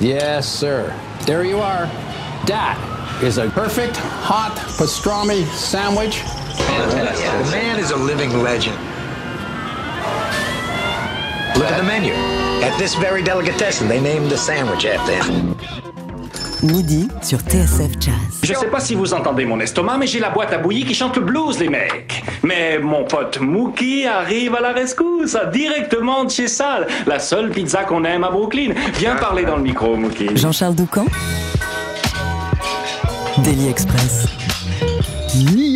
Yes, sir. There you are. That is a perfect hot pastrami sandwich. Fantastic. The man is a living legend. Look at the menu. At this very delicatessen, they named the sandwich after him. Midi sur TSF Jazz. Je sais pas si vous entendez mon estomac, mais j'ai la boîte à bouillie qui chante le blues, les mecs. Mais mon pote Mookie arrive à la rescousse, directement de chez Sal, la seule pizza qu'on aime à Brooklyn. Viens parler dans le micro, Mookie. Jean-Charles Doucan Daily Express.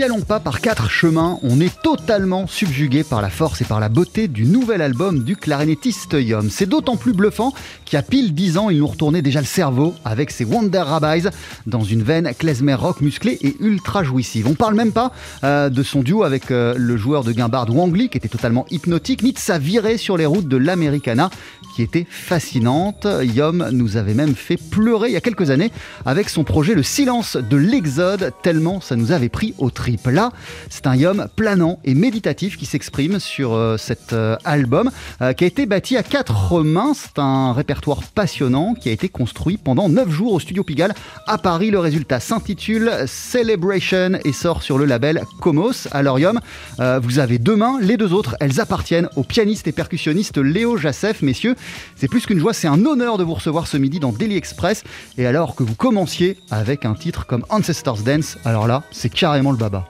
N'y allons pas par quatre chemins, on est totalement subjugué par la force et par la beauté du nouvel album du clarinettiste Yom. C'est d'autant plus bluffant qu'il y a pile dix ans, il nous retournait déjà le cerveau avec ses Wonder Rabbis dans une veine klezmer rock musclée et ultra jouissive. On parle même pas euh, de son duo avec euh, le joueur de guimbarde Wang Li qui était totalement hypnotique, ni de sa virée sur les routes de l'Americana qui était fascinante. Yom nous avait même fait pleurer il y a quelques années avec son projet Le silence de l'exode, tellement ça nous avait pris au trip. Là, c'est un Yom planant et méditatif qui s'exprime sur euh, cet euh, album euh, qui a été bâti à quatre mains. C'est un répertoire passionnant qui a été construit pendant neuf jours au studio Pigalle à Paris. Le résultat s'intitule Celebration et sort sur le label Comos. Alors Yom, vous avez deux mains, les deux autres, elles appartiennent au pianiste et percussionniste Léo Jassef. Messieurs, c'est plus qu'une joie, c'est un honneur de vous recevoir ce midi dans Daily Express. Et alors que vous commenciez avec un titre comme Ancestors Dance, alors là, c'est carrément le baba.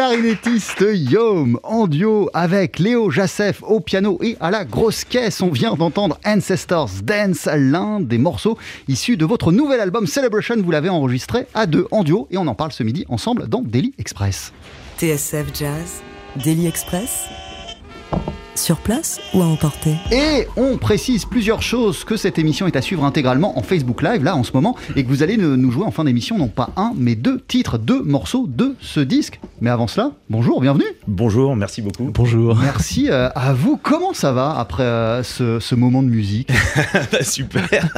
Clarinettiste Yom en duo avec Léo Jassef au piano et à la grosse caisse. On vient d'entendre Ancestors Dance, l'un des morceaux issus de votre nouvel album Celebration. Vous l'avez enregistré à deux en duo et on en parle ce midi ensemble dans Daily Express. TSF Jazz, Daily Express. Sur place ou à emporter Et on précise plusieurs choses que cette émission est à suivre intégralement en Facebook Live, là en ce moment, et que vous allez ne- nous jouer en fin d'émission, non pas un, mais deux titres, deux morceaux de ce disque. Mais avant cela, bonjour, bienvenue. Bonjour, merci beaucoup. Bonjour. Merci euh, à vous. Comment ça va après euh, ce, ce moment de musique? Super.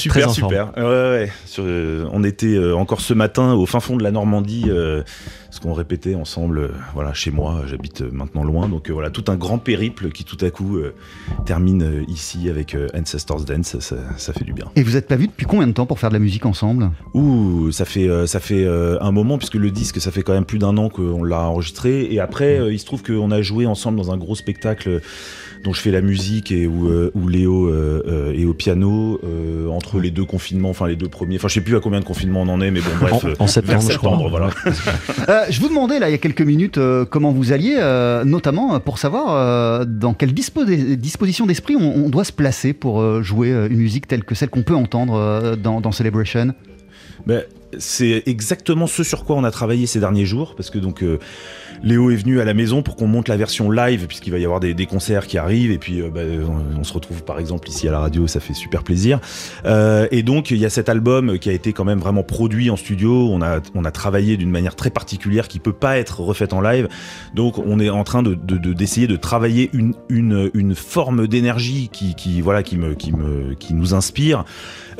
Super, super. Ouais, ouais. Sur, euh, on était euh, encore ce matin au fin fond de la Normandie, euh, ce qu'on répétait ensemble, voilà, chez moi. J'habite maintenant loin, donc voilà, tout un grand périple qui tout à coup termine ici avec Ancestors Dance. Ça, ça fait du bien. Et vous êtes pas vus depuis combien de temps pour faire de la musique ensemble? Ouh, ça fait ça fait un moment puisque le disque ça fait quand même plus d'un an qu'on l'a enregistré et après euh, il se trouve qu'on a joué ensemble dans un gros spectacle dont je fais la musique et où, euh, où Léo euh, euh, est au piano euh, entre les deux confinements, enfin les deux premiers, enfin je sais plus à combien de confinements on en est mais bon bref En- en septembre, je crois. voilà. Euh, Je vous demandais là il y a quelques minutes euh, comment vous alliez, euh, notamment pour savoir euh, dans quelle dispo- disposition d'esprit on, on doit se placer pour euh, jouer une musique telle que celle qu'on peut entendre euh, dans, dans Celebration? Ben, c'est exactement ce sur quoi on a travaillé ces derniers jours, parce que donc euh, Léo est venu à la maison pour qu'on monte la version live, puisqu'il va y avoir des, concerts qui arrivent, et puis euh, ben, on, se retrouve par exemple ici à la radio, ça fait super plaisir. Euh, et donc il y a cet album qui a été quand même vraiment produit en studio, on a, on a travaillé d'une manière très particulière qui peut pas être refaite en live, donc on est en train de, de- de- d'essayer de travailler une, une, une forme d'énergie qui, qui, voilà, qui, me, qui, me, qui nous inspire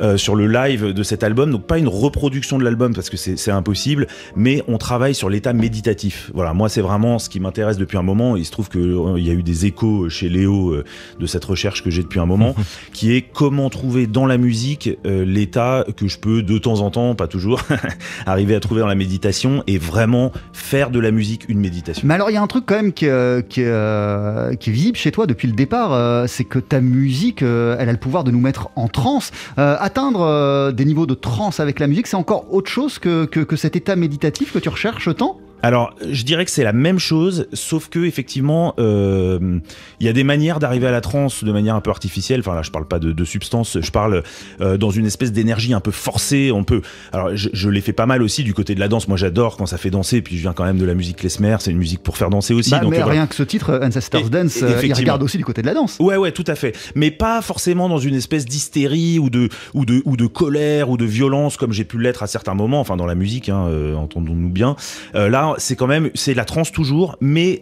euh, sur le live de cet album. Donc pas une reproduction de l'album parce que c'est impossible, mais on travaille sur l'état méditatif. Voilà, moi c'est vraiment ce qui m'intéresse depuis un moment. Il se trouve qu'il il y a eu des échos chez Léo euh, de cette recherche que j'ai depuis un moment, qui est comment trouver dans la musique euh, l'état que je peux de temps en temps, pas toujours, arriver à trouver dans la méditation et vraiment faire de la musique une méditation. Mais alors il y a un truc quand même qui, euh, qui, euh, qui est visible chez toi depuis le départ, euh, c'est que ta musique, euh, elle a le pouvoir de nous mettre en transe. Euh, atteindre euh, des niveaux de transe avec la musique, c'est encore autre chose que, que, que cet état méditatif que tu recherches tant? Alors, je dirais que c'est la même chose, sauf que effectivement, euh, il y a des manières d'arriver à la transe de manière un peu artificielle. Enfin là, je parle pas de, de substance, je parle euh, dans une espèce d'énergie un peu forcée. On peut. Alors, je, je l'ai fait pas mal aussi du côté de la danse. Moi, j'adore quand ça fait danser. Puis je viens quand même de la musique klezmer. C'est une musique pour faire danser aussi. Bah, donc, Mais euh, voilà. rien que ce titre, Ancestors Et- Dance, euh, il regarde aussi du côté de la danse. Ouais, ouais, tout à fait. Mais pas forcément dans une espèce d'hystérie ou de, ou, de, ou de colère ou de violence comme j'ai pu l'être à certains moments, enfin dans la musique, hein, euh, entendons-nous bien. Euh, c'est quand même, c'est la trance toujours, mais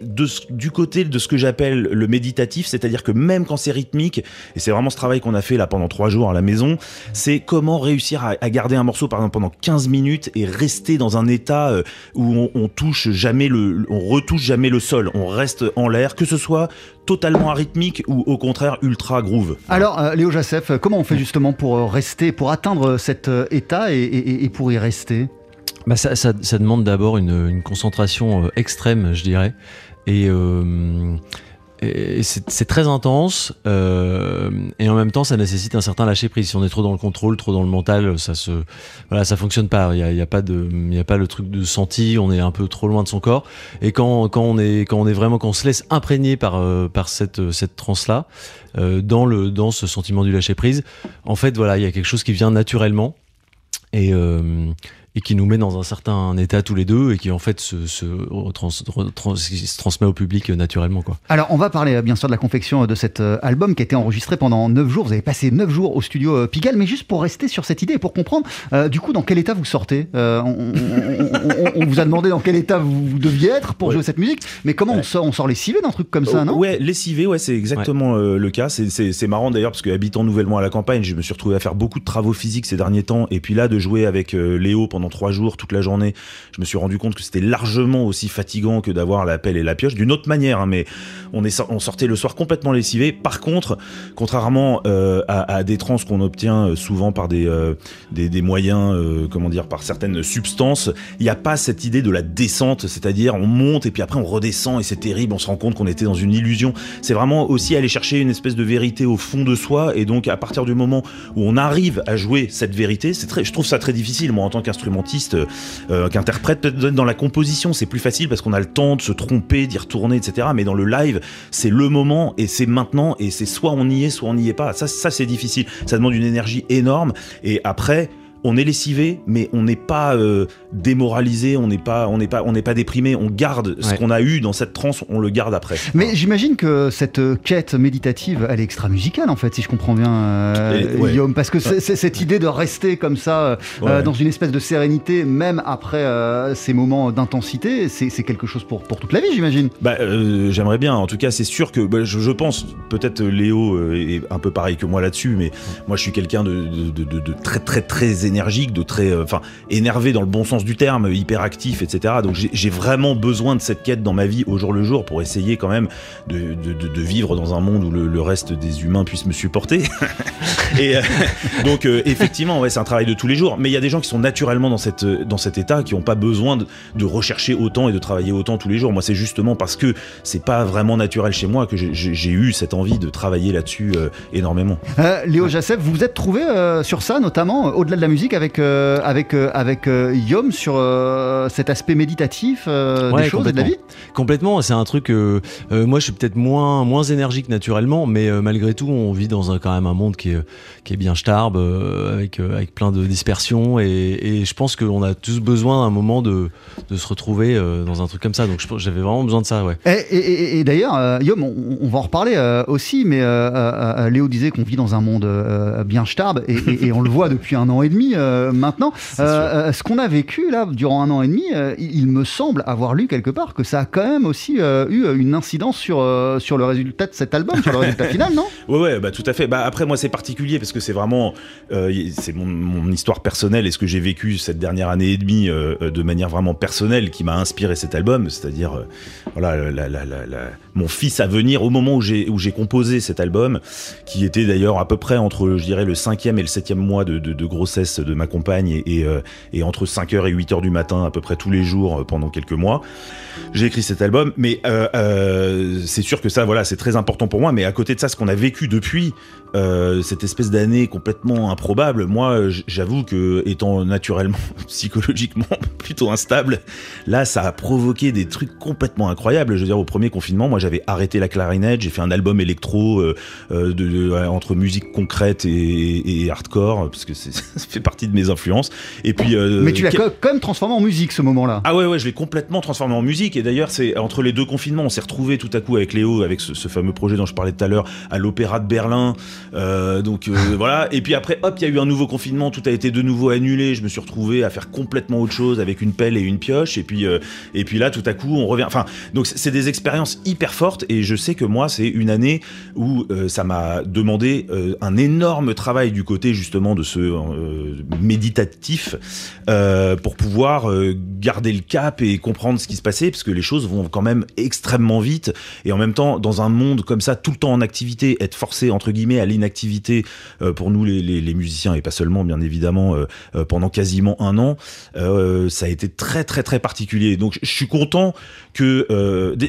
du côté de ce que j'appelle le méditatif, c'est-à-dire que même quand c'est rythmique, et c'est vraiment ce travail qu'on a fait là pendant trois jours à la maison, c'est comment réussir à, garder un morceau par exemple pendant 15 minutes et rester dans un état euh, où on, touche jamais le, on retouche jamais le sol, on reste en l'air, que ce soit totalement arythmique ou au contraire ultra groove. Alors, euh, Léo Jacef, comment on fait justement pour euh, rester, pour atteindre cet état et pour y rester? Bah, ça, ça- demande d'abord une, une concentration euh, extrême, je dirais. Et, euh, c'est très intense. euh, et en même temps, ça nécessite un certain lâcher prise. Si on est trop dans le contrôle, trop dans le mental, ça se, voilà, fonctionne pas. Il y a, a pas a pas le truc de senti. On est un peu trop loin de son corps. Et quand, quand on est, quand on est vraiment, quand on se laisse imprégner par, par cette, cette transe là, dans dans ce sentiment du lâcher prise, en fait, voilà, il y a quelque chose qui vient naturellement et, et qui nous met dans un certain état tous les deux et qui en fait se, transmet au public naturellement quoi. Alors, on va parler euh, bien sûr de la confection euh, de cet euh, album qui a été enregistré pendant 9 jours. Vous avez passé 9 jours au studio Pigalle, mais juste pour rester sur cette idée et pour comprendre, euh, du coup, dans quel état vous sortez? Euh, on, on- on- on- on vous a demandé dans quel état vous, deviez être pour Ouais. jouer cette musique, mais comment on sort On sort les civets d'un truc comme ça, non? Ouais, lessivé, ouais, c'est exactement euh, le cas. C'est- C'est c'est marrant d'ailleurs parce que habitant nouvellement à la campagne, je me suis retrouvé à faire beaucoup de travaux physiques ces derniers temps. Et puis là, de jouer avec euh, Léo pendant trois jours, toute la journée, je me suis rendu compte que c'était largement aussi fatigant que d'avoir la pelle et la pioche. D'une autre manière, hein, mais on, est, on sortait le soir complètement lessivé. Par contre, contrairement euh, à, des trans qu'on obtient euh, souvent par des, euh, des, moyens, comment dire, par certaines substances, il n'y a pas cette idée de la descente, c'est-à-dire on monte et puis après on redescend et c'est terrible, on se rend compte qu'on était dans une illusion. C'est vraiment aussi aller chercher une espèce de vérité au fond de soi et donc à partir du moment où on arrive à jouer cette vérité, c'est très, je trouve ça très difficile moi en tant euh, qu'interprète, dans la composition c'est plus facile parce qu'on a le temps de se tromper, d'y retourner, etc. Mais dans le live, c'est le moment et c'est maintenant et c'est soit on y est, soit on n'y est pas. Ça, ça c'est difficile. Ça demande une énergie énorme et après on est lessivé, mais on n'est pas euh, démoralisé, on n'est pas, on n'est pas, on n'est pas déprimé. On garde ce Ouais. qu'on a eu dans cette transe, on le garde après. Mais j'imagine que cette euh, quête méditative, elle est extra musicale en fait, si je comprends bien, euh, ouais. Guillaume, parce que c'est- c'est cette idée de rester comme ça, euh, Ouais. dans une espèce de sérénité, même après euh, ces moments d'intensité, c'est c'est quelque chose pour, pour toute la vie, j'imagine. Bah, euh, j'aimerais bien. En tout cas, c'est sûr que bah, je, je pense, peut-être Léo est un peu pareil que moi là-dessus, mais moi je suis quelqu'un de, de, de- de- de très très très énergique, de très, euh, enfin, énervé dans le bon sens du terme, hyperactif, etc. Donc j'ai- vraiment besoin de cette quête dans ma vie au jour le jour pour essayer quand même de, vivre dans un monde où le, reste des humains puisse me supporter. Et euh, donc euh, effectivement, c'est un travail de tous les jours. Mais il y a des gens qui sont naturellement dans cette dans cet état, qui n'ont pas besoin de, rechercher autant et de travailler autant tous les jours. Moi, c'est justement parce que c'est pas vraiment naturel chez moi que j'ai- eu cette envie de travailler là-dessus énormément. Léo Jacef, vous vous êtes trouvé sur ça, notamment au-delà de la musique, avec euh, avec euh, avec euh, Guillaume sur cet aspect méditatif Ouais, des choses et de la vie. Complètement, c'est un truc. moi, je suis peut-être moins moins énergique naturellement, mais malgré tout, on vit dans un, quand même un monde qui est qui est bien starbe, avec avec plein de dispersion, et, et je pense qu'on a tous besoin d'un moment de de se retrouver dans un truc comme ça. Donc, j'avais vraiment besoin de ça, ouais. Et, et- et- et d'ailleurs, Guillaume, on, on va en reparler aussi, mais Léo disait qu'on vit dans un monde bien starbe, et on le voit depuis un an et demi euh, maintenant. Euh, euh, ce qu'on a vécu là durant un an et demi, il, me semble avoir lu quelque part que ça a quand même aussi eu une incidence sur sur le résultat de cet album, sur le résultat final, non? Ouais, ouais, bah tout à fait. Bah après, moi, c'est particulier parce que c'est vraiment, c'est mon, mon histoire personnelle et ce que j'ai vécu cette dernière année et demie de manière vraiment personnelle qui m'a inspiré cet album. C'est-à-dire, voilà, la- la- la- la- mon fils à venir au moment où j'ai où j'ai composé cet album, qui était d'ailleurs à peu près entre, je dirais, le cinquième et le septième mois de, de- de grossesse de ma compagne et, euh, entre 5h et 8h du matin à peu près tous les jours euh, pendant quelques mois. J'ai écrit cet album, mais euh, c'est sûr que ça, voilà, c'est très important pour moi. Mais à côté de ça, ce qu'on a vécu depuis cette espèce d'année complètement improbable, moi, j'avoue que étant naturellement psychologiquement plutôt instable, là, ça a provoqué des trucs complètement incroyables. Je veux dire, au premier confinement, moi, j'avais arrêté la clarinette, j'ai fait un album électro entre musique concrète et, hardcore, parce que c'est- fait partie de mes influences. Et puis, euh, Mais tu l'as quand même transformé en musique ce moment-là. ah ouais ouais je l'ai complètement transformé en musique. Et d'ailleurs c'est entre les deux confinements on s'est retrouvé tout à coup avec Léo avec ce, ce fameux projet dont je parlais tout à l'heure à l'opéra de Berlin. Euh, donc euh, voilà. Et puis après hop il y a eu un nouveau confinement. Tout a été de nouveau annulé. Je me suis retrouvé à faire complètement autre chose avec une pelle et une pioche. Et puis et puis là tout à coup on revient. Enfin donc c'est des expériences hyper fortes. Et je sais que moi c'est une année où ça m'a demandé un énorme travail du côté justement de ce méditatif euh, pour pouvoir euh, garder le cap et comprendre ce qui se passait parce que les choses vont quand même extrêmement vite. Et en même temps dans un monde comme ça tout le temps en activité être forcé entre guillemets à l'inactivité euh, pour nous les, les- les musiciens et pas seulement bien évidemment pendant quasiment un an ça a été très très très particulier. Donc je suis content que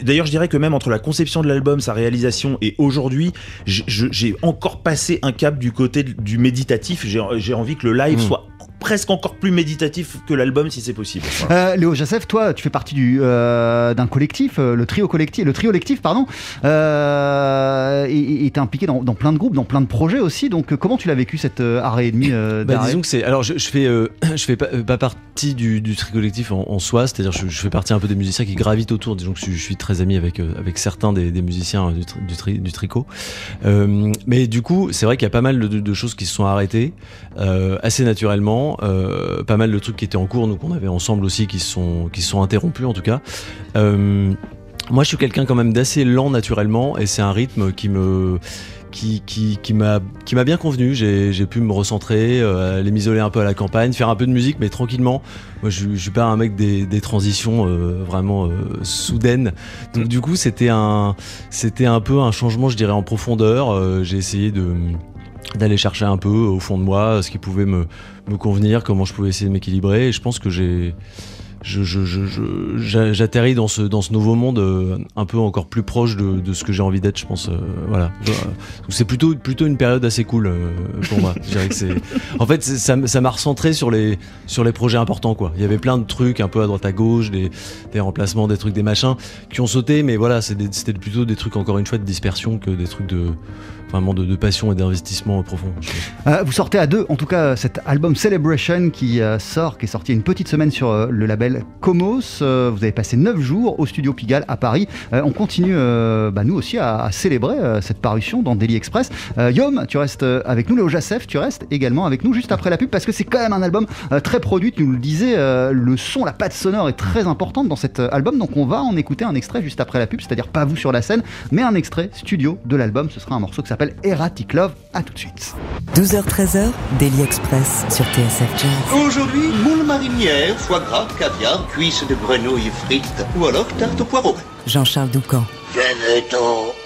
d'ailleurs je dirais que même entre la conception de l'album sa réalisation et aujourd'hui j'ai encore passé un cap du côté du méditatif. J'ai envie que le live Mm. soit presque encore plus méditatif que l'album si c'est possible Voilà. Euh, Léo Jacef, toi, tu fais partie du euh, d'un collectif, euh, le trio collectif, le trio collectif, pardon, euh, et et t'es impliqué dans, dans plein de groupes, dans plein de projets aussi. Donc, euh, comment tu l'as vécu cette euh, arrêt et demi euh, Bah, disons que c'est. Alors, je, je fais, euh, je fais pas, pas partie du, du tri collectif en, en soi, c'est-à-dire je, je fais partie un peu des musiciens qui gravitent autour. Disons que je, suis- je suis très ami avec euh, avec certains des, des musiciens euh, du, tri- du, tri- du tricot. Euh, mais du coup, c'est vrai qu'il y a pas mal de, de- de choses qui se sont arrêtées euh, assez naturellement. Euh, pas mal de trucs qui étaient en cours, nous qu'on avait ensemble aussi, qui sont qui sont interrompus en tout cas. Euh, moi, je suis quelqu'un quand même d'assez lent naturellement, et c'est un rythme qui me qui, qui, qui m'a bien convenu. J'ai pu me recentrer, euh, aller m'isoler un peu à la campagne, faire un peu de musique, mais tranquillement. Moi, je, je suis pas un mec des, des transitions euh, vraiment soudaines. Donc, du coup, c'était un un peu un changement, je dirais, en profondeur. J'ai essayé de d'aller chercher un peu au fond de moi ce qui pouvait me, me convenir, comment je pouvais essayer de m'équilibrer. Et je pense que j'ai j'atterris dans ce, dans ce nouveau monde euh, un peu encore plus proche de, ce que j'ai envie d'être, je pense. euh, voilà. Donc, c'est plutôt, plutôt une période assez cool euh, pour moi. En fait, ça, m'a recentré sur les, sur les projets importants, quoi. Il y avait plein de trucs un peu à droite à gauche, des, des remplacements, des trucs, des machins qui ont sauté, mais voilà, c'était plutôt des trucs encore une fois de dispersion que des trucs de vraiment de, de passion et d'investissement profond. Euh, vous sortez à deux, en tout cas, cet album Celebration qui euh, sort, qui est sorti une petite semaine sur euh, le label Comos. Vous avez passé neuf jours au studio Pigalle à Paris. On continue, bah, nous aussi, à, célébrer cette parution dans Daily Express. Yom, tu restes avec nous. Léo Jacef, tu restes également avec nous juste après la pub parce que c'est quand même un album très produit. Tu nous le disais, le son, la patte sonore est très importante dans cet album. Donc on va en écouter un extrait juste après la pub, c'est-à-dire pas vous sur la scène, mais un extrait studio de l'album. Ce sera un morceau qui s'appelle Erratic Love. À tout de suite. 12h-13h, Daily Express sur TSF Jazz. Aujourd'hui, moule marinière, foie gras, caviar, cuisses de grenouille frites ou alors tarte au poireau. Jean-Charles Doucan. Venez-t'en.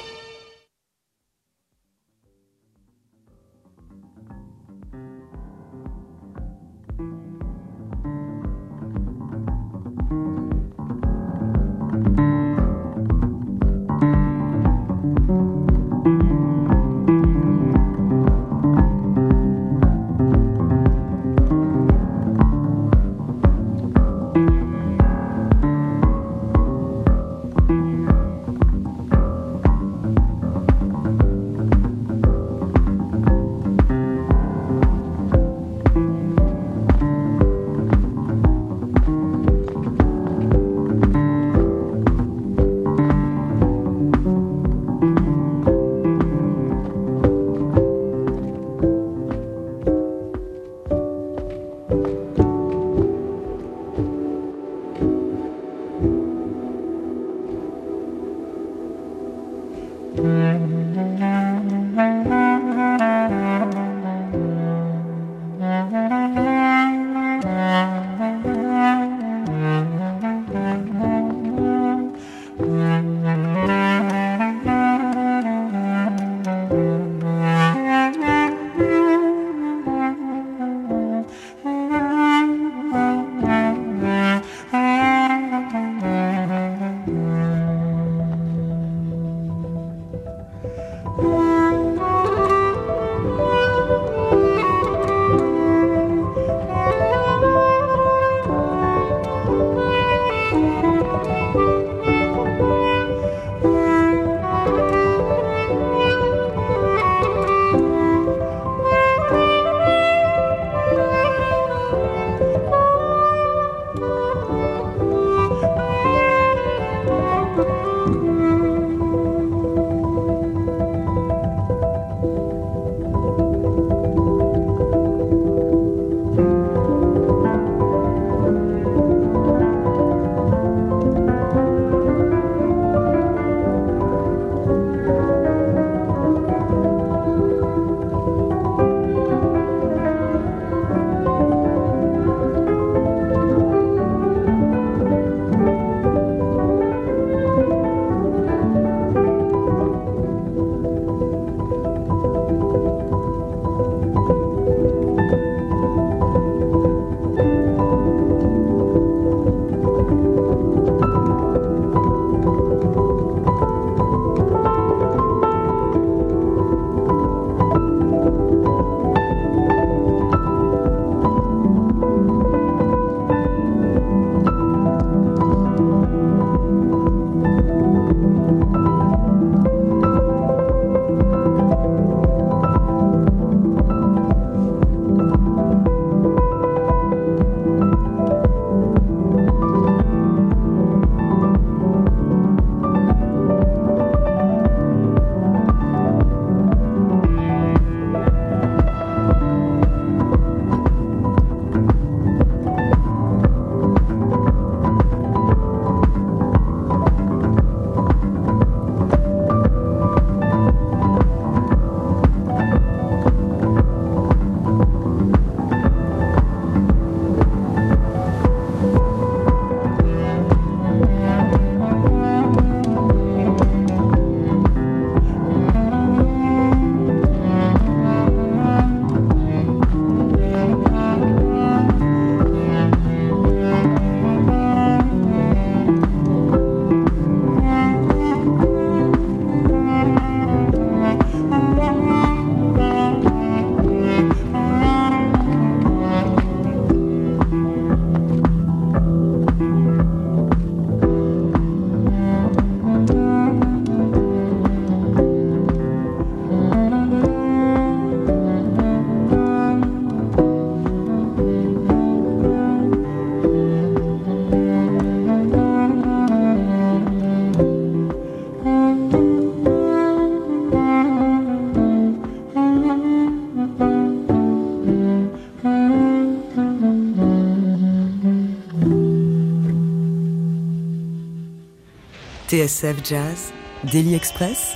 TSF Jazz, Daily Express,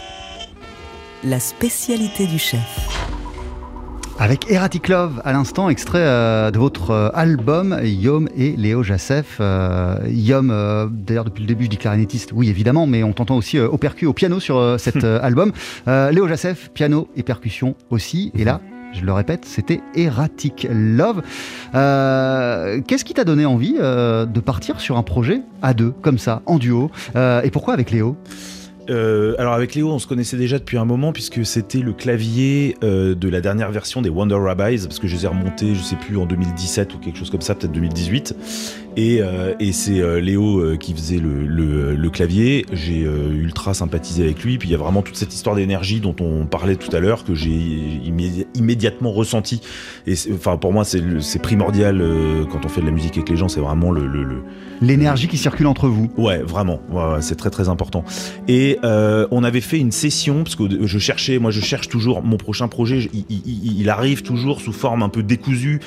la spécialité du chef. Avec Erratic Love, à l'instant, extrait euh, de votre euh, album Yom et Léo Jassef. Euh, Yom, d'ailleurs, depuis le début, je dis clarinettiste, oui, évidemment, mais on t'entend aussi au percu, au piano sur cet album. Léo Jassef, piano et percussion aussi. Et là, je le répète, c'était Erratic Love. Euh, Qu'est-ce qui t'a donné envie euh, de partir sur un projet à deux, comme ça, en duo Euh, Et pourquoi avec Léo? Alors avec Léo, on se connaissait déjà depuis un moment puisque c'était le clavier de la dernière version des Wonder Rabbis parce que je les ai remontés, je sais plus en 2017 ou quelque chose comme ça, peut-être 2018. Et, euh, et c'est euh, Léo euh, qui faisait le, le- le clavier. J'ai euh, ultra sympathisé avec lui. Puis il y a vraiment toute cette histoire d'énergie dont on parlait tout à l'heure que j'ai immé- immédiatement ressenti. Et enfin pour moi c'est primordial euh, quand on fait de la musique avec les gens. C'est vraiment le- L'énergie qui circule entre vous. Ouais, vraiment, Ouais, ouais, c'est très très important. Et euh, on avait fait une session parce que je cherchais, moi je cherche toujours mon prochain projet. je- Il, il- il arrive toujours sous forme un peu décousue.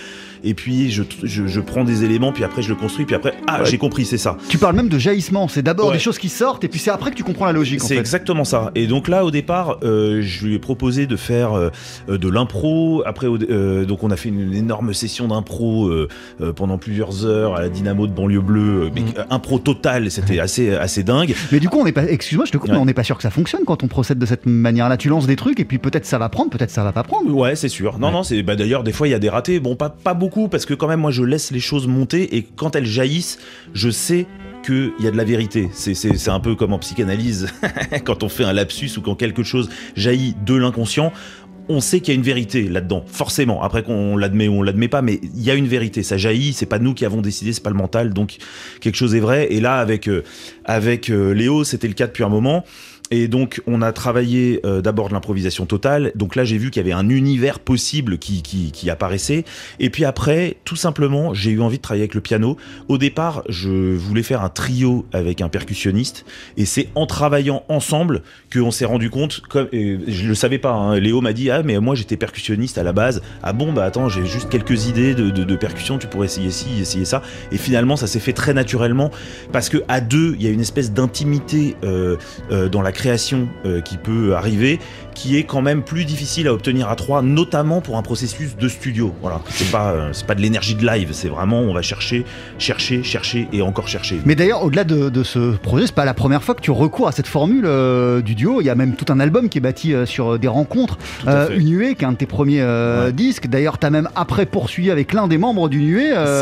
Et puis je, je, je prends des éléments, puis après je le construis, puis après ah Ouais. j'ai compris, c'est ça. Tu parles même de jaillissement. C'est d'abord Ouais. des choses qui sortent, et puis c'est après que tu comprends la logique. C'est exactement ça. Et donc là, au départ, euh, je lui ai proposé de faire euh, de l'impro. Après, euh, donc on a fait une, énorme session d'impro pendant plusieurs heures à la Dynamo de banlieue bleue, mais euh, impro total. C'était assez assez dingue. Mais du coup, on n'est pas. Excuse-moi, je te coupe, Ouais. mais on n'est pas sûr que ça fonctionne quand on procède de cette manière-là. Tu lances des trucs, et puis peut-être ça va prendre, peut-être ça va pas prendre. Ouais, c'est sûr. Non, non, c'est bah, d'ailleurs des fois il y a des ratés. Bon, pas pas beaucoup parce que quand même moi je laisse les choses monter et quand elles jaillissent, je sais qu'il y a de la vérité. C'est un peu comme en psychanalyse quand on fait un lapsus ou quand quelque chose jaillit de l'inconscient. On sait qu'il y a une vérité là-dedans, forcément. Après qu'on l'admet ou on l'admet pas, mais il y a une vérité. Ça jaillit. C'est pas nous qui avons décidé, c'est pas le mental. Donc quelque chose est vrai. Et là, avec euh, avec euh, Léo, c'était le cas depuis un moment. Et donc, on a travaillé euh, d'abord de l'improvisation totale. Donc là, j'ai vu qu'il y avait un univers possible qui, apparaissait. Et puis après, tout simplement, j'ai eu envie de travailler avec le piano. Au départ, je voulais faire un trio avec un percussionniste. Et c'est en travaillant ensemble qu'on s'est rendu compte, comme, et je le savais pas, hein, Léo m'a dit, ah, mais moi j'étais percussionniste à la base. Ah bon, bah attends, j'ai juste quelques idées de, percussion, tu pourrais essayer ci, essayer ça. Et finalement, ça s'est fait très naturellement parce que à deux, il y a une espèce d'intimité euh, euh, dans la création euh, qui peut arriver, qui est quand même plus difficile à obtenir à trois, notamment pour un processus de studio. Voilà, c'est pas euh, c'est pas de l'énergie de live, c'est vraiment on va chercher, chercher, chercher et encore chercher. Mais d'ailleurs, au-delà de, de ce projet, c'est pas la première fois que tu recours à cette formule euh, du duo. Il y a même tout un album qui est bâti euh, sur des rencontres. Fait. Unué, qui est un de tes premiers Ouais. disques. D'ailleurs, tu as même après poursuivi avec l'un des membres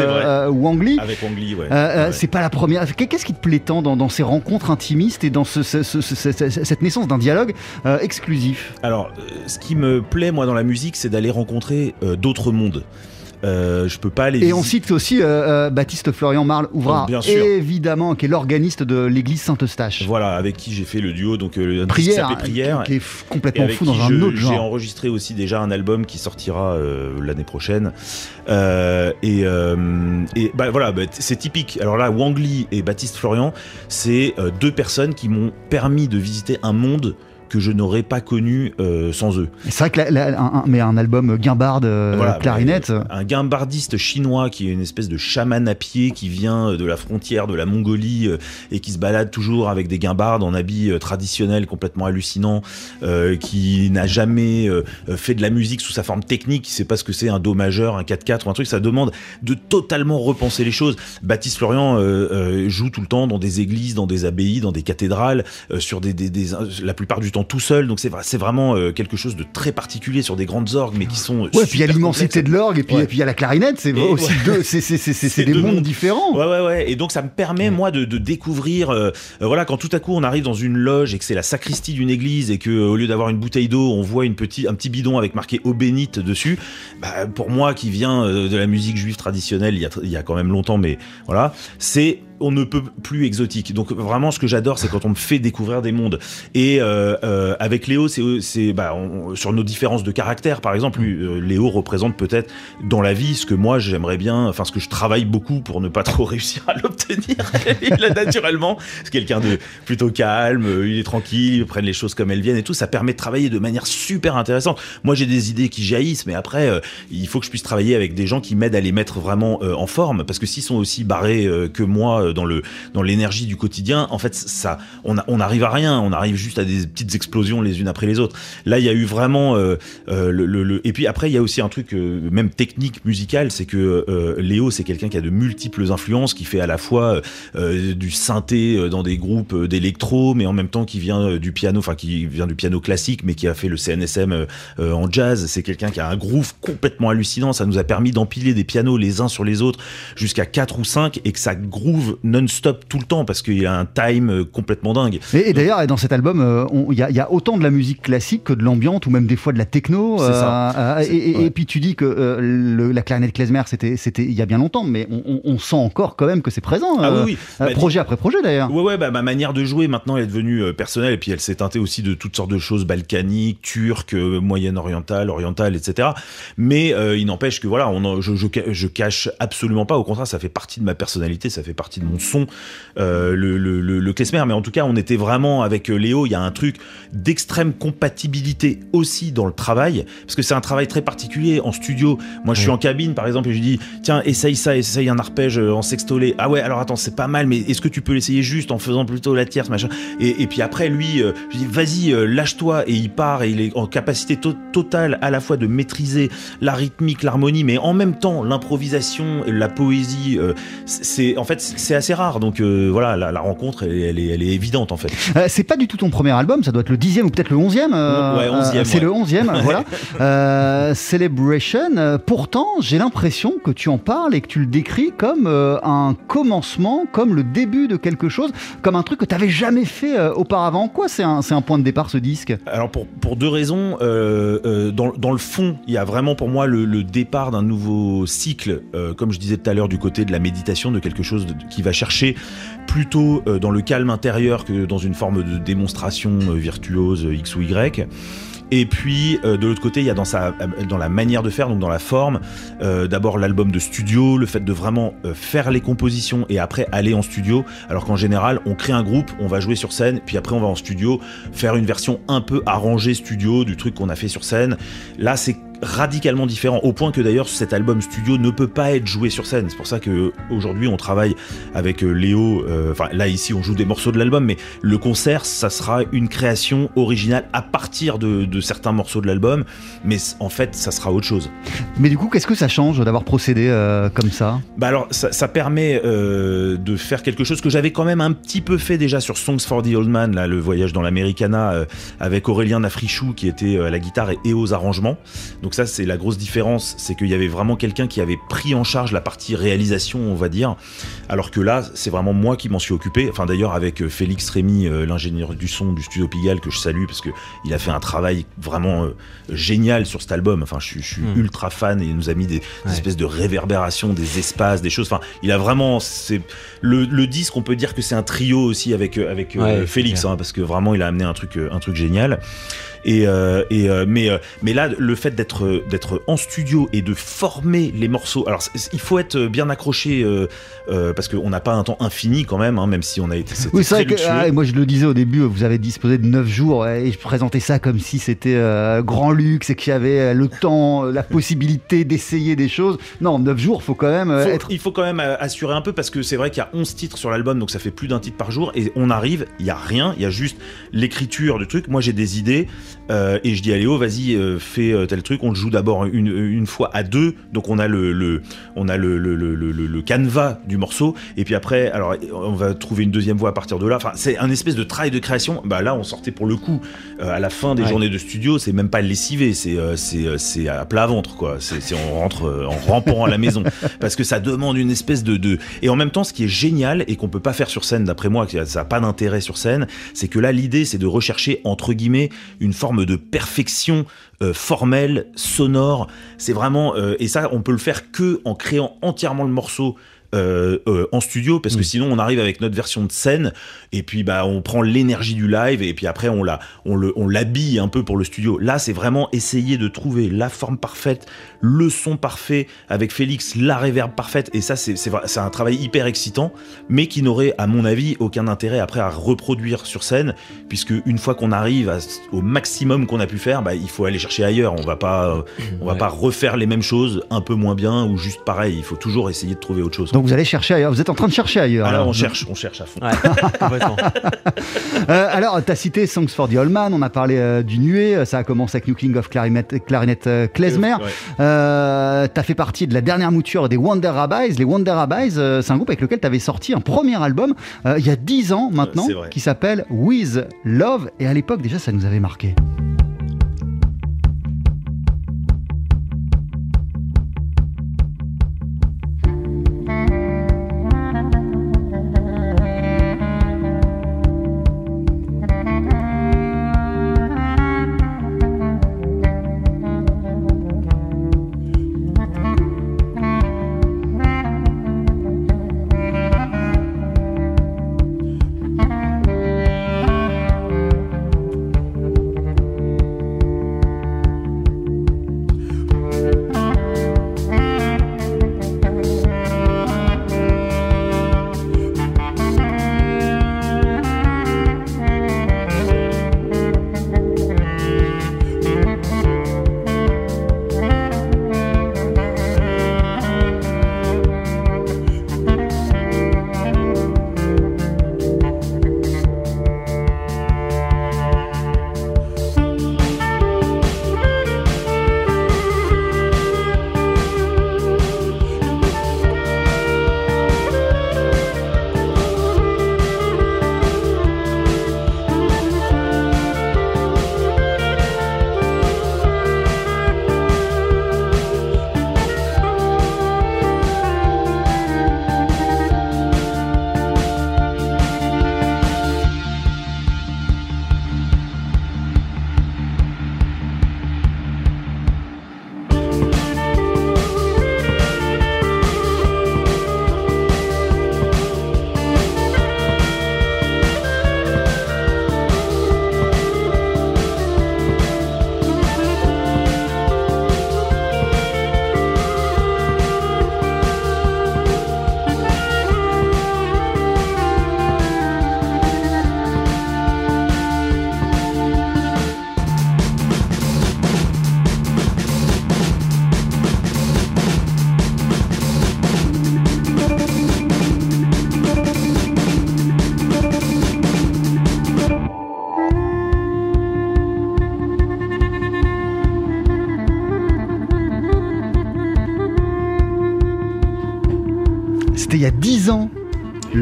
vrai. euh, Wang Li. Avec Wang Li, ouais. Ouais. C'est pas la première. Qu'est-ce qui te plaît tant dans, dans ces rencontres intimistes et dans ce- ce- ce- ce- ce- cette naissance d'un dialogue euh, Alors, euh, ce qui me plaît, moi, dans la musique, c'est d'aller rencontrer euh, d'autres mondes. Euh, je peux pas aller. Et on cite aussi euh, euh, Baptiste Florian Marle Ouvrard, Oh, bien sûr. évidemment, qui est l'organiste de l'église Saint-Eustache. Voilà, avec qui j'ai fait le duo, donc euh, un qui Prière, s'appelait hein, Prière. qui est complètement fou qui dans un je- autre J'ai genre. enregistré aussi déjà un album qui sortira euh, l'année prochaine. Euh, et euh, et bah, voilà, bah, c'est typique. Alors là, Wang Li et Baptiste Florian, c'est euh, deux personnes qui m'ont permis de visiter un monde que je n'aurais pas connu euh, sans eux. C'est vrai que la- la- un, un- mais un album Guimbarde euh, Voilà, clarinette. bah, un guimbardiste chinois qui est une espèce de chaman à pied qui vient de la frontière de la Mongolie euh, et qui se balade toujours avec des guimbardes en habits euh, traditionnels complètement hallucinants, euh, qui n'a jamais fait de la musique sous sa forme technique, qui sait pas ce que c'est un do majeur, un 4-4 ou un truc, ça demande de totalement repenser les choses. Baptiste Florian joue tout le temps dans des églises, dans des abbayes, dans des cathédrales, sur des, des- des- la plupart du temps tout seul, donc c'est c'est vraiment euh, quelque chose de très particulier sur des grandes orgues, mais qui sont Ouais, puis il y a l'immensité de l'orgue, et puis Ouais. il y a la clarinette, c'est aussi deux, c'est c'est- c'est- c'est C'est des mondes différents. Ouais, ouais, ouais. Et donc, ça me permet, moi, de, de découvrir. euh, euh, voilà, quand tout à coup, on arrive dans une loge et que c'est la sacristie d'une église et que euh, au lieu d'avoir une bouteille d'eau, on voit une petit, un petit bidon avec marqué eau bénite dessus. Bah, pour moi, qui vient euh, de la musique juive traditionnelle, il y a, il y a quand même longtemps, mais voilà, c'est on ne peut plus exotique. Donc vraiment, ce que j'adore, c'est quand on me fait découvrir des mondes. Et euh, euh, avec Léo, c'est c'est bah, sur nos différences de caractère, par exemple, euh, Léo représente peut-être dans la vie ce que moi j'aimerais bien, enfin ce que je travaille beaucoup pour ne pas trop réussir à l'obtenir. il est naturellement, c'est quelqu'un de plutôt calme, euh, il est tranquille, il prenne les choses comme elles viennent et tout. Ça permet de travailler de manière super intéressante. Moi, j'ai des idées qui jaillissent, mais après, euh, il faut que je puisse travailler avec des gens qui m'aident à les mettre vraiment euh, en forme, parce que s'ils sont aussi barrés euh, que moi euh, euh, dans le dans l'énergie du quotidien, en fait, ça, on a- on n'arrive à rien, on arrive juste à des petites explosions les unes après les autres. Là, il y a eu vraiment euh, euh, le, le- le- et puis après, il y a aussi un truc euh, même technique musical, c'est que euh, Léo, c'est quelqu'un qui a de multiples influences, qui fait à la fois euh, du synthé euh, dans des groupes euh, d'électro, mais en même temps qui vient euh, du piano, enfin qui vient du piano classique, mais qui a fait le CNSM euh, euh, en jazz. C'est quelqu'un qui a un groove complètement hallucinant. Ça nous a permis d'empiler des pianos les uns sur les autres jusqu'à 4 ou 5 et que ça groove non-stop tout le temps parce qu'il a un time euh, complètement dingue. Et, et d'ailleurs, dans cet album, euh, il y, a- y autant de la musique classique que de l'ambiante ou même des fois de la techno. Ça. euh, et, et- ouais. et puis tu dis que le- la clarinette klezmer, c'était il y a bien longtemps, mais on, sent encore quand même que c'est présent. Ah oui, oui. Bah, projet après projet d'ailleurs. Ouais, ouais, bah, ma manière de jouer maintenant elle est devenue personnelle et puis elle s'est teintée aussi de toutes sortes de choses balkaniques, turques, moyen-orientales, orientales, etc. Mais euh, il n'empêche que voilà, on en- je, je, je cache absolument pas. Au contraire, ça fait partie de ma personnalité, ça fait partie de mon son, euh, le, le, le, le klezmer. Mais en tout cas, on était vraiment avec euh, Léo. Il y a un truc d'extrême compatibilité aussi dans le travail parce que c'est un travail très particulier en studio. Moi, je suis en cabine par exemple et je dis tiens, essaye ça, essaye un arpège euh, en sextolé. Ah ouais, alors attends, c'est pas mal, mais est-ce que tu peux l'essayer juste en faisant plutôt la tierce, machin? Et, et puis après, lui, euh, je dis vas-y, euh, lâche-toi et il part et il est en capacité to- totale à la fois de maîtriser la rythmique, l'harmonie, mais en même temps l'improvisation, la poésie. c'est en fait c'est assez rare. Donc euh, voilà, la, la rencontre, elle, est- elle est, elle est évidente en fait. Euh, c'est pas du tout ton premier album, ça doit être le dixième ou peut-être le onzième. euh, Ouais, onzième, euh, c'est ouais. le onzième, voilà. Celebration. Pourtant, j'ai l'impression que tu en parles et que tu le décris comme un commencement, comme le début de quelque chose, comme un truc que tu n'avais jamais fait auparavant. En Quoi c'est un, point de départ ce disque? Alors pour, pour deux raisons, dans, dans le fond, il y a vraiment pour moi le, le départ d'un nouveau cycle, comme je disais tout à l'heure du côté de la méditation, de quelque chose de- qui va chercher plutôt euh, dans le calme intérieur que dans une forme de démonstration euh, virtuose euh, X ou Y. Et puis de l'autre côté, il y a dans sa dans la manière de faire, donc dans la forme, d'abord l'album de studio, le fait de vraiment faire les compositions et après aller en studio. Alors qu'en général, on crée un groupe, on va jouer sur scène, puis après on va en studio faire une version un peu arrangée studio du truc qu'on a fait sur scène. Là, c'est radicalement différent au point que d'ailleurs cet album studio ne peut pas être joué sur scène. C'est pour ça que aujourd'hui on travaille avec euh, Léo euh, enfin là ici on joue des morceaux de l'album mais le concert ça sera une création originale à partir de, de certains morceaux de l'album mais en fait ça sera autre chose. Mais du coup, qu'est-ce que ça change d'avoir procédé euh, comme ça? Bah alors, ça, ça permet euh, de faire quelque chose que j'avais quand même un petit peu fait déjà sur Songs for the Old Man, là, le voyage dans l'Americana, avec Aurélien Nafrichou qui était à la guitare et, et aux arrangements. Donc ça, c'est la grosse différence, c'est qu'il y avait vraiment quelqu'un qui avait pris en charge la partie réalisation, on va dire, alors que là, c'est vraiment moi qui m'en suis occupé. Enfin d'ailleurs avec euh, Félix Rémy, euh, l'ingénieur du son du studio Pigalle, que je salue parce que il a fait un travail vraiment euh, génial sur cet album. Enfin, je, suis- je suis Mm. ultra fan et il nous a mis des, des Ouais. espèces de réverbération, des espaces, des choses. Enfin, il a vraiment, c'est le, le disque. On peut dire que c'est un trio aussi avec avec Ouais, Félix, hein, parce que vraiment, il a amené un truc un truc génial. Et, euh, et euh, mais euh, mais là, le fait d'être d'être en studio et de former les morceaux. Alors, il faut être bien accroché euh, euh, parce qu'on n'a pas un temps infini quand même, hein, même si on a été. Oui, c'est vrai que ah, moi je le disais au début, vous avez disposé de 9 jours et je présentais ça comme si c'était euh, grand luxe et qu'il y avait le temps, la possibilité d'essayer des choses. Non, 9 jours, faut quand même Faut- être. Il faut quand même assurer un peu parce que c'est vrai qu'il y a 11 titres sur l'album, donc ça fait plus d'un titre par jour. Et on arrive, il y a rien, il y a juste l'écriture du truc. Moi j'ai des idées euh, et je dis à Léo, vas-y, euh, fais euh, tel truc. On le joue d'abord une, une fois à deux, donc on a le, le on a le, le, le, le, le canevas du morceau. Et puis après, alors on va trouver une deuxième voix à partir de là. Enfin, c'est un espèce de travail de création. Bah là, on sortait pour le coup euh, à la fin des Ouais. journées de studio, c'est même pas lessivé, c'est c'est à plat ventre quoi. C'est on rentre en rampant à la maison parce que ça demande une espèce de, de et en même temps ce qui est génial et qu'on peut pas faire sur scène d'après moi ça a pas d'intérêt sur scène c'est que là l'idée c'est de rechercher entre guillemets une forme de perfection euh, formelle sonore. C'est vraiment euh, et ça on peut le faire que en créant entièrement le morceau euh, euh, en studio parce que sinon on arrive avec notre version de scène et puis bah on prend l'énergie du live et puis après on la on le on l'habille un peu pour le studio. Là c'est vraiment essayer de trouver la forme parfaite le son parfait avec Félix la réverb parfaite et ça c'est c'est un travail hyper excitant mais qui n'aurait à mon avis aucun intérêt après à reproduire sur scène puisque une fois qu'on arrive à- au maximum qu'on a pu faire bah, il faut aller chercher ailleurs. On va pas euh, on va Ouais. pas refaire les mêmes choses un peu moins bien ou juste pareil. Il faut toujours essayer de trouver autre chose. Donc Donc vous allez chercher ailleurs. Vous êtes en train de chercher ailleurs. Alors on cherche, on cherche à fond. Ouais. Euh, alors, tu as cité Songs for the Old Man, on a parlé euh, du Nuet, euh, ça a commencé avec New King of Clarinet, Clarinet euh, Klezmer. Ouais. Euh, tu as fait partie de la dernière mouture des Wonder Rabbis. Les Wonder Rabbis, euh, c'est un groupe avec lequel tu avais sorti un premier album euh, il y a 10 ans maintenant, qui s'appelle With Love. Et à l'époque, déjà, ça nous avait marqué.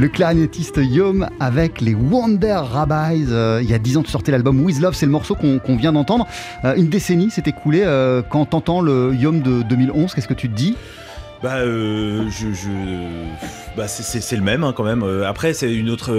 Le clarinettiste Yom avec les Wonder Rabbis. Euh, il y a 10 ans, tu sortais l'album With Love, c'est le morceau qu'on vient d'entendre. Euh, une décennie s'est écoulée. euh, quand t'entends le Yom de 2011, qu'est-ce que tu te dis? Bah, je... Bah, c'est- le même hein, quand même. Euh, Après, c'est une autre,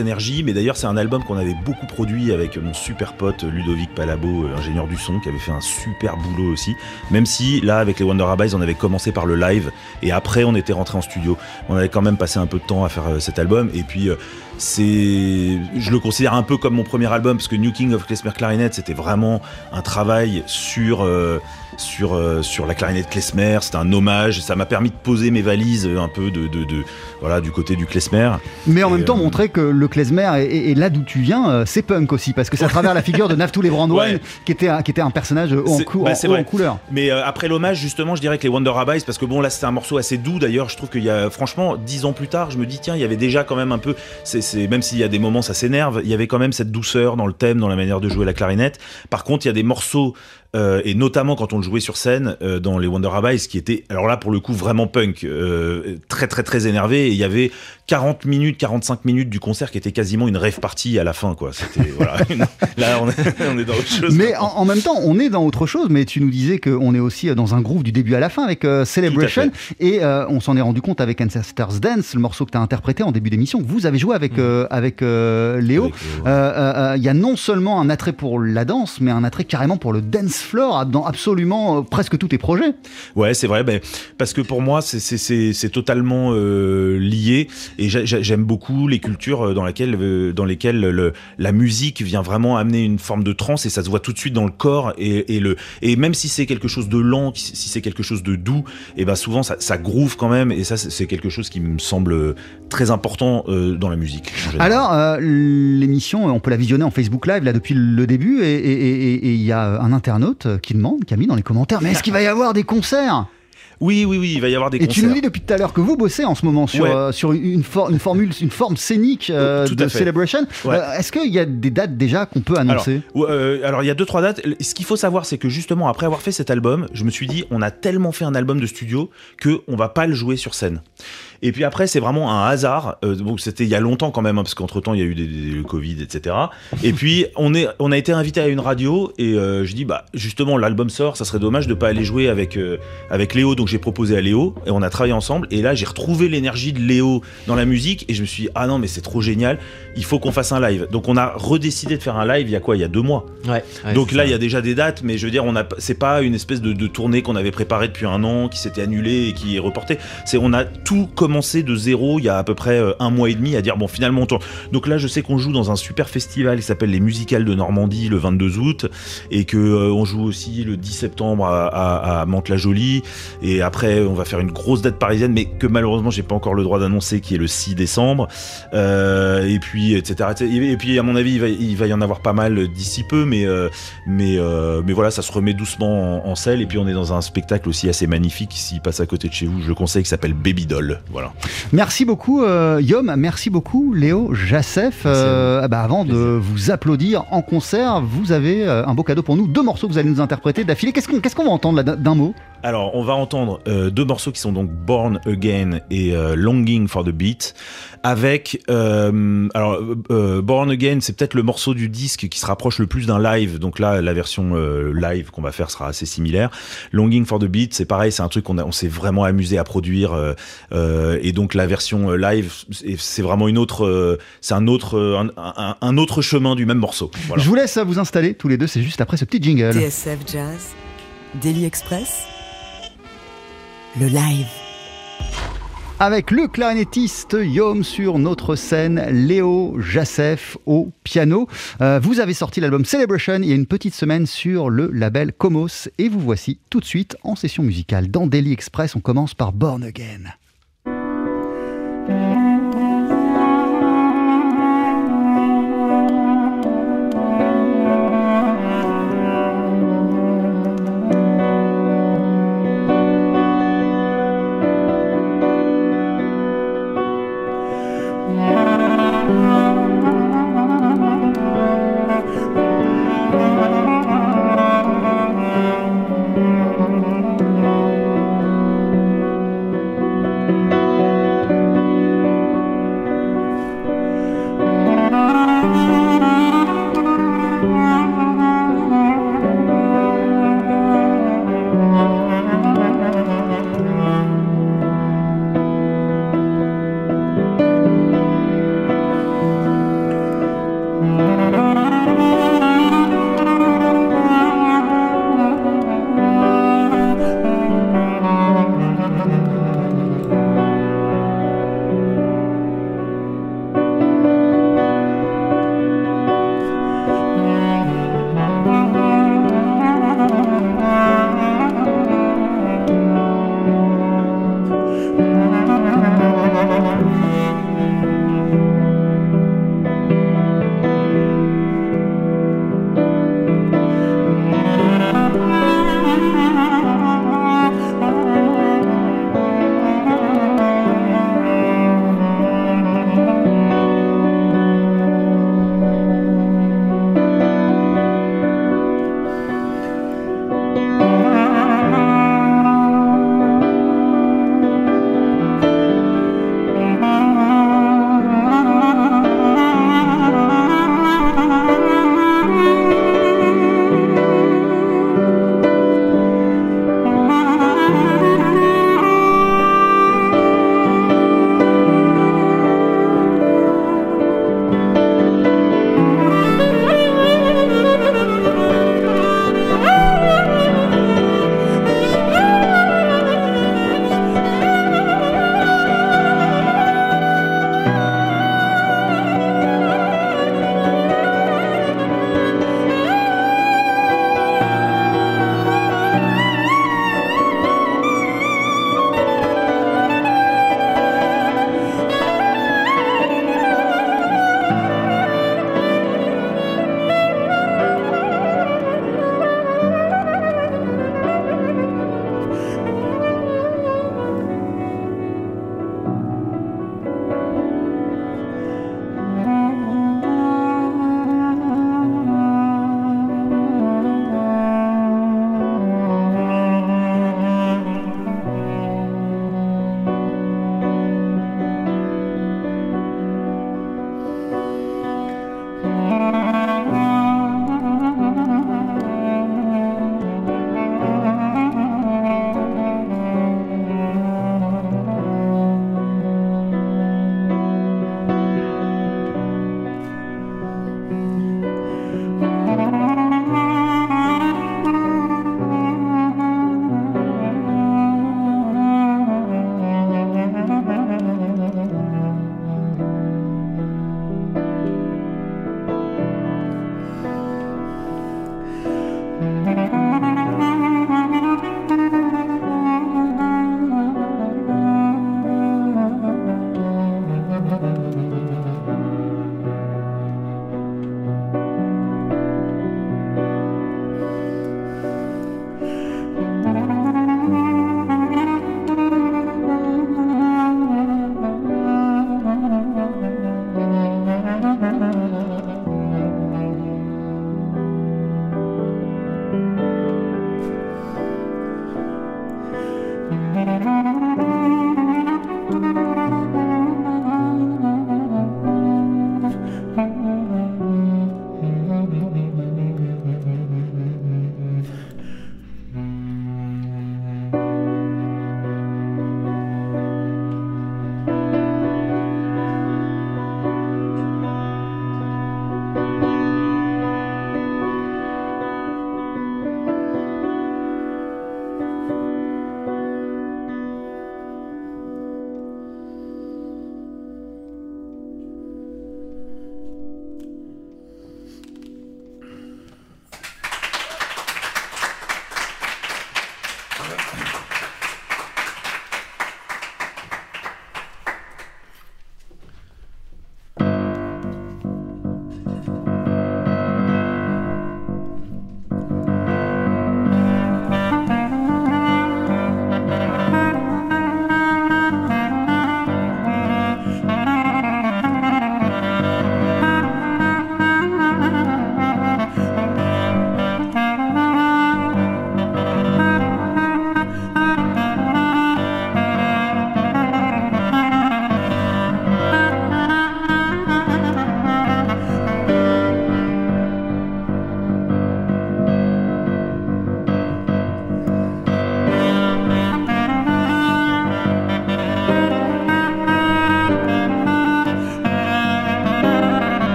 énergie, mais d'ailleurs, c'est un album qu'on avait beaucoup produit avec mon super pote Ludovic Palabo, euh, ingénieur du son, qui avait fait un super boulot aussi. Même si là, avec les Wonder Rabbis, on avait commencé par le live et après, on était rentré en studio. On avait quand même passé un peu de temps à faire euh, cet album et puis. C'est, je le considère un peu comme mon premier album parce que New King of Klezmer Clarinet, c'était vraiment un travail sur euh, sur euh, sur la clarinette Klezmer. C'était un hommage. Ça m'a permis de poser mes valises euh, un peu de, de, de- voilà du côté du Klezmer. Mais en Et, même temps, montrer que le klezmer et, là d'où tu viens, c'est punk aussi, parce que c'est à travers la figure de Naftoul et Brandwine Ouais. qui, était un, qui était un personnage haut en, C'est- cou- bah, en- c'est couleur. Mais après l'hommage, justement, je dirais que les Wonder Rabbis, parce que bon, là, c'était un morceau assez doux. D'ailleurs, je trouve qu'il y a, franchement, dix ans plus tard, je me dis, tiens, il y avait déjà quand même un peu, c'est, même s'il y a des moments, ça s'énerve, il y avait quand même cette douceur dans le thème, dans la manière de jouer la clarinette. Par contre, il y a des morceaux, euh, et notamment quand on le jouait sur scène, euh, dans les Wonder Rabbis, qui étaient, alors là, pour le coup, vraiment punk, euh, très, très, très énervé. Et il y avait 40 minutes, 45 minutes du concert qui était quasiment une rêve partie à la fin, quoi. C'était, voilà. là, on est, on est dans autre chose. Mais en, en même temps, on est dans autre chose, mais tu nous disais qu'on est aussi dans un groove du début à la fin avec Celebration, et on s'en est rendu compte avec Ancestors Dance, le morceau que tu as interprété en début d'émission. Vous avez joué avec, euh, avec Léo. Ouais. Il y a non seulement un attrait pour la danse, mais un attrait carrément pour le dance floor dans absolument euh, presque tous tes projets. Ouais, c'est vrai, ben, parce que pour moi, c'est- totalement euh, lié, et j'a- j'a- j'aime beaucoup les cultures euh, dans, laquelle, euh, dans lesquelles le, la musique vient vraiment amener une forme de trance, et ça se voit tout de suite dans le corps, et, et, le, et même si c'est quelque chose de lent, si c'est quelque chose de doux, et ben souvent ça, ça groove quand même, et ça c'est- quelque chose qui me semble très important dans la musique. Alors, l'émission, on peut la visionner en Facebook Live là depuis le début, et il y a un internaute qui demande, qui a mis dans les commentaires, mais est-ce qu'il va y avoir des concerts? Oui, oui, oui, il va y avoir des Et concerts. tu nous dis depuis tout à l'heure que vous bossez en ce moment sur, Ouais. euh, sur une, for- une formule, une forme scénique euh, de. Celebration. Ouais. Euh, Est-ce qu'il y a des dates déjà qu'on peut annoncer? euh, alors il y a deux trois dates. Ce qu'il faut savoir, c'est que justement après avoir fait cet album, je me suis dit, on a tellement fait un album de studio que on va pas le jouer sur scène. Et puis après, c'est vraiment un hasard. Euh, bon, c'était il y a longtemps quand même, hein, parce qu'entre temps il y a eu des, des- le Covid, etc. Et puis on est, on a été invité à une radio et euh, je dis, bah justement l'album sort, ça serait dommage de pas aller jouer avec euh, avec Léo. Donc j'ai proposé à Léo et on a travaillé ensemble. Et là, j'ai retrouvé l'énergie de Léo dans la musique et je me suis dit, ah non mais c'est trop génial, il faut qu'on fasse un live. Donc on a redécidé de faire un live il y a quoi? Il y a deux mois. Ouais, ouais, Donc là, il y a déjà des dates, mais je veux dire, on a, c'est pas une espèce de, de tournée qu'on avait préparée depuis un an, qui s'était annulée et qui est reportée. C'est, on a tout commencé de zéro il y a à peu près euh, un mois et demi à dire bon, finalement on tourne. Donc là, je sais qu'on joue dans un super festival qui s'appelle les Musicales de Normandie le 22 août et que euh, on joue aussi le 10 septembre à, à, Mantes-la-Jolie et après on va faire une grosse date parisienne, mais que malheureusement j'ai pas encore le droit d'annoncer, qui est le 6 décembre. Euh, et puis etc. Et puis à mon avis, il va, y en avoir pas mal d'ici peu, mais euh, mais mais voilà, ça se remet doucement en, selle. Et puis on est dans un spectacle aussi assez magnifique s'il passe à côté de chez vous. Je le conseille, qui s'appelle Baby Doll. Voilà. Merci beaucoup euh, Yom, merci beaucoup Léo Jassef. Euh, ah bah, avant de vous applaudir en concert, vous avez euh, un beau cadeau pour nous, deux morceaux que vous allez nous interpréter d'affilée. Qu'est-ce qu'on va entendre d'un- d'un mot? Alors, on va entendre euh, deux morceaux qui sont donc Born Again et euh, Longing for the Beat. Avec, euh, alors, euh, Born Again, c'est peut-être le morceau du disque qui se rapproche le plus d'un live. Donc là, la version euh, live qu'on va faire sera assez similaire. Longing for the Beat, c'est pareil, c'est un truc qu'on on s'est vraiment amusé à produire. euh, euh, et donc la version euh, live, c'est vraiment une autre, euh, c'est un autre, euh, un, un- un autre chemin du même morceau. Voilà. Je vous laisse vous installer tous les deux, c'est juste après ce petit jingle. TSF Jazz, Daily Express, le live. Avec le clarinettiste Yom sur notre scène, Léo Jassef au piano. Euh, vous avez sorti l'album Celebration il y a une petite semaine sur le label Comos et vous voici tout de suite en session musicale. Dans Daily Express, on commence par Born Again.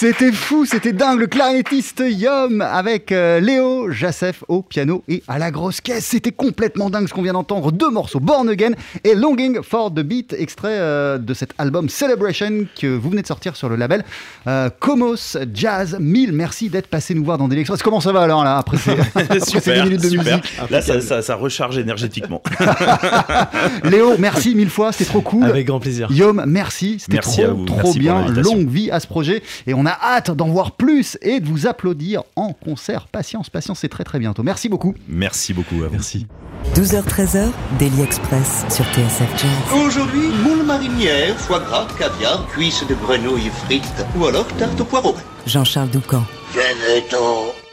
C'était fou, c'était dingue, le clarinettiste Yom avec euh, Léo Jassef au piano et à la grosse caisse. C'était complètement dingue ce qu'on vient d'entendre. Deux morceaux, Born Again et Longing for the Beat, extrait euh, de cet album Celebration que vous venez de sortir sur le label euh, Comos Jazz. Mille merci d'être passé nous voir dans Daily Express. Comment ça va alors là après ces, après ces super, 10 minutes de super. musique Là, ça, ça- ça recharge énergétiquement. Léo, merci mille fois, c'était trop cool. Avec grand plaisir. Yom, merci, c'était trop, trop merci bien. Longue vie à ce projet et on a hâte d'en voir plus et de vous applaudir en concert. Patience, patience, c'est très très bientôt. Merci beaucoup. Merci beaucoup à vous. Merci. 12h-13h, Daily Express sur TSF Jazz. Aujourd'hui, moule marinière, foie gras, caviar, cuisses de grenouille frites ou alors tarte au poireau. Jean-Charles Doucan. Venez-t'en.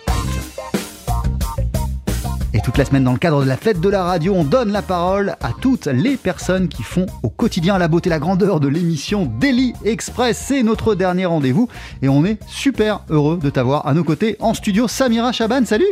Toute la semaine, dans le cadre de la fête de la radio, on donne la parole à toutes les personnes qui font au quotidien la beauté, la grandeur de l'émission Daily Express. C'est notre dernier rendez-vous et on est super heureux de t'avoir à nos côtés en studio. Samira Chaban, salut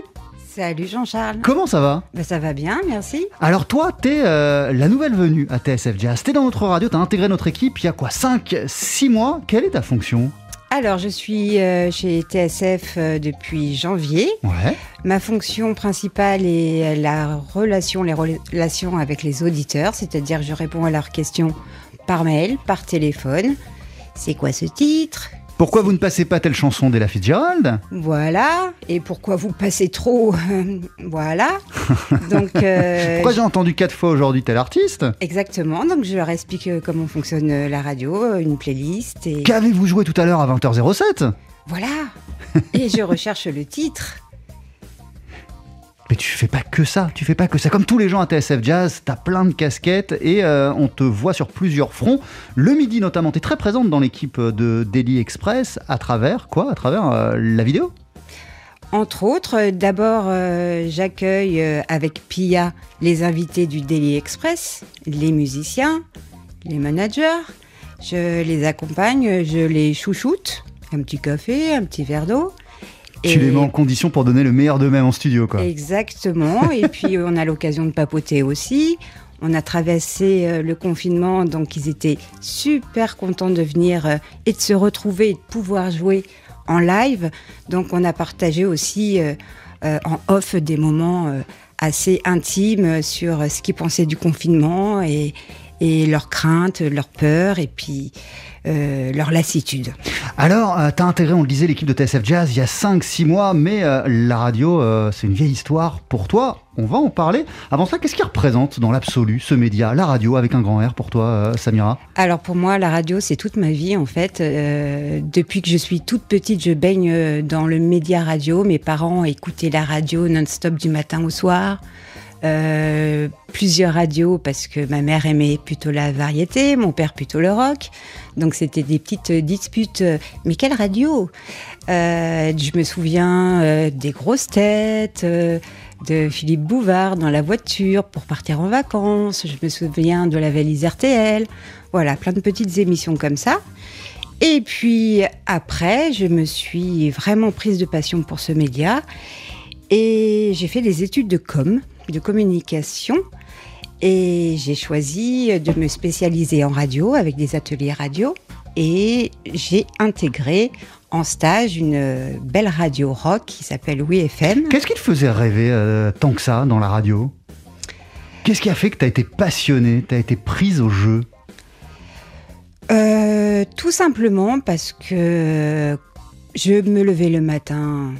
Salut Jean-Charles. Comment ça va? Ben, ça va bien, merci. Alors toi, t'es euh, la nouvelle venue à TSF Jazz. T'es dans notre radio, t'as intégré notre équipe il y a quoi? 5, 6 mois? Quelle est ta fonction? Alors, je suis euh, chez TSF euh, depuis janvier. Ouais. Ma fonction principale est euh, la relation, les relations avec les auditeurs, c'est-à-dire je réponds à leurs questions par mail, par téléphone. C'est quoi ce titre? Pourquoi vous ne passez pas telle chanson d'Ella Fitzgerald? Voilà. Et pourquoi vous passez trop Voilà. Donc, euh, Pourquoi j'ai entendu quatre fois aujourd'hui tel artiste? Exactement. Donc, je leur explique euh, comment fonctionne euh, la radio, euh, une playlist et Qu'avez-vous joué tout à l'heure à 20h07 voilà. et je recherche le titre. Mais tu fais pas que ça, tu fais pas que ça. Comme tous les gens à TSF Jazz, t'as plein de casquettes et euh, on te voit sur plusieurs fronts. Le midi notamment, t'es très présente dans l'équipe de Daily Express à travers quoi? À travers euh, la vidéo? Entre autres, euh, d'abord, j'accueille avec Pia les invités du Daily Express, les musiciens, les managers. Je les accompagne, je les chouchoute. Un petit café, un petit verre d'eau. Tu les mets en condition pour donner le meilleur d'eux-mêmes en studio quoi. Exactement. Et puis, on a l'occasion de papoter aussi. On a traversé euh, le confinement, donc ils étaient super contents de venir euh, et de se retrouver et de pouvoir jouer en live. Donc, on a partagé aussi euh, en off des moments assez intimes sur ce qu'ils pensaient du confinement et, et leurs craintes, leurs peurs et puis euh, leur lassitude. Alors, euh, t'as intégré, on le disait, l'équipe de TSF Jazz il y a 5-6 mois, mais euh, la radio, euh, c'est une vieille histoire pour toi. On va en parler. Avant ça, qu'est-ce qui représente dans l'absolu ce média, la radio avec un grand R pour toi, Samira? Alors pour moi, la radio, c'est toute ma vie en fait. Depuis que je suis toute petite, je baigne dans le média radio. Mes parents écoutaient la radio non-stop du matin au soir. Euh, plusieurs radios parce que ma mère aimait plutôt la variété, mon père plutôt le rock. Donc c'était des petites disputes. Mais quelle radio? Euh, Je me souviens euh, des grosses têtes. de Philippe Bouvard dans la voiture pour partir en vacances. Je me souviens de la valise RTL. Voilà, plein de petites émissions comme ça. Et puis après, je me suis vraiment prise de passion pour ce média et j'ai fait des études de com, de communication. Et j'ai choisi de me spécialiser en radio avec des ateliers radio. Et j'ai intégré en stage une belle radio rock qui s'appelle Oui FM. Qu'est-ce qui te faisait rêver euh, tant que ça dans la radio? Qu'est-ce qui a fait que t'as été passionnée, t'as été prise au jeu? Euh, tout simplement parce que je me levais le matin,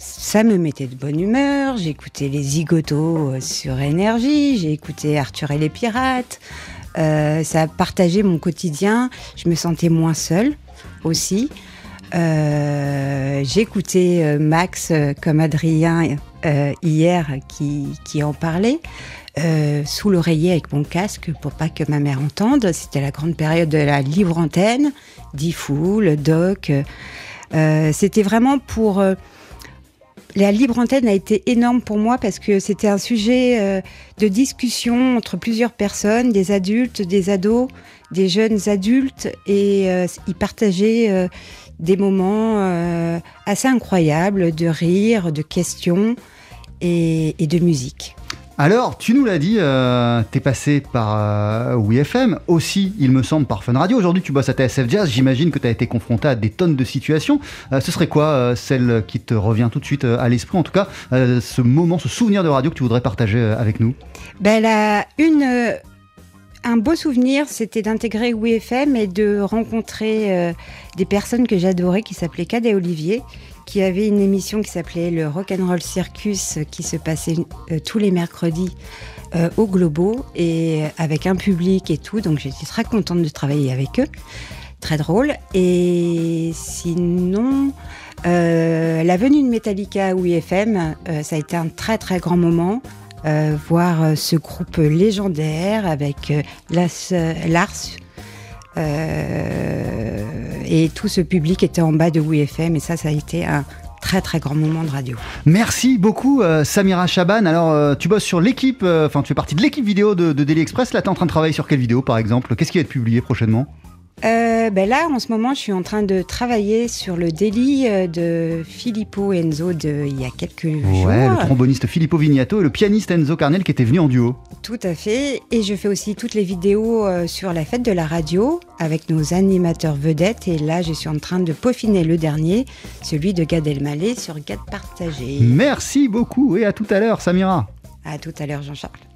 ça me mettait de bonne humeur. J'écoutais les zigotos euh, sur énergie, j'ai écouté Arthur et les pirates. Euh, ça a partagé mon quotidien. Je me sentais moins seule aussi. Euh, J'écoutais Max comme Adrien hier qui, qui en parlait. sous l'oreiller avec mon casque pour pas que ma mère entende. C'était la grande période de la libre antenne, Diffoul, doc. C'était vraiment pour la libre antenne a été énorme pour moi parce que c'était un sujet euh, de discussion entre plusieurs personnes, des adultes, des ados, des jeunes adultes, et euh, ils partageaient euh, des moments assez incroyables de rire, de questions et de musique. Alors, tu nous l'as dit, euh, t'es passé par euh, WeFM, aussi, il me semble, par Fun Radio. Aujourd'hui, tu bosses à TSF Jazz. J'imagine que tu as été confronté à des tonnes de situations. Euh, ce serait quoi euh, celle qui te revient tout de suite euh, à l'esprit En tout cas, ce moment, ce souvenir de radio que tu voudrais partager avec nous? Ben, euh, un beau souvenir, c'était d'intégrer WeFM et de rencontrer des personnes que j'adorais qui s'appelaient Cad et Olivier, qui avaient une émission qui s'appelait le Rock'n'Roll Circus qui se passait euh, tous les mercredis euh, au Globo et avec un public et tout. Donc j'étais très contente de travailler avec eux. Très drôle. Et sinon, euh, la venue de Metallica WeFM, euh, ça a été un très très grand moment. Voir ce groupe légendaire avec Lars et tout ce public était en bas de WeFM et ça, ça a été un très très grand moment de radio. Merci beaucoup, euh, Samira Chaban. Alors, euh, tu bosses sur l'équipe, euh, enfin, tu fais partie de l'équipe vidéo de, de Daily Express. Là, tu es en train de travailler sur quelle vidéo, par exemple? Qu'est-ce qui va être publié prochainement? Euh, ben là, en ce moment, je suis en train de travailler sur le délit euh, de Filippo Enzo de il y a quelques jours. Ouais, le tromboniste Filippo Vignato et le pianiste Enzo Carnel qui étaient venus en duo. Tout à fait. Et je fais aussi toutes les vidéos euh, sur la fête de la radio avec nos animateurs vedettes. Et là, je suis en train de peaufiner le dernier, celui de Gad Elmaleh sur Gad Partagé. Merci beaucoup et à tout à l'heure, Samira. À tout à l'heure, Jean-Charles.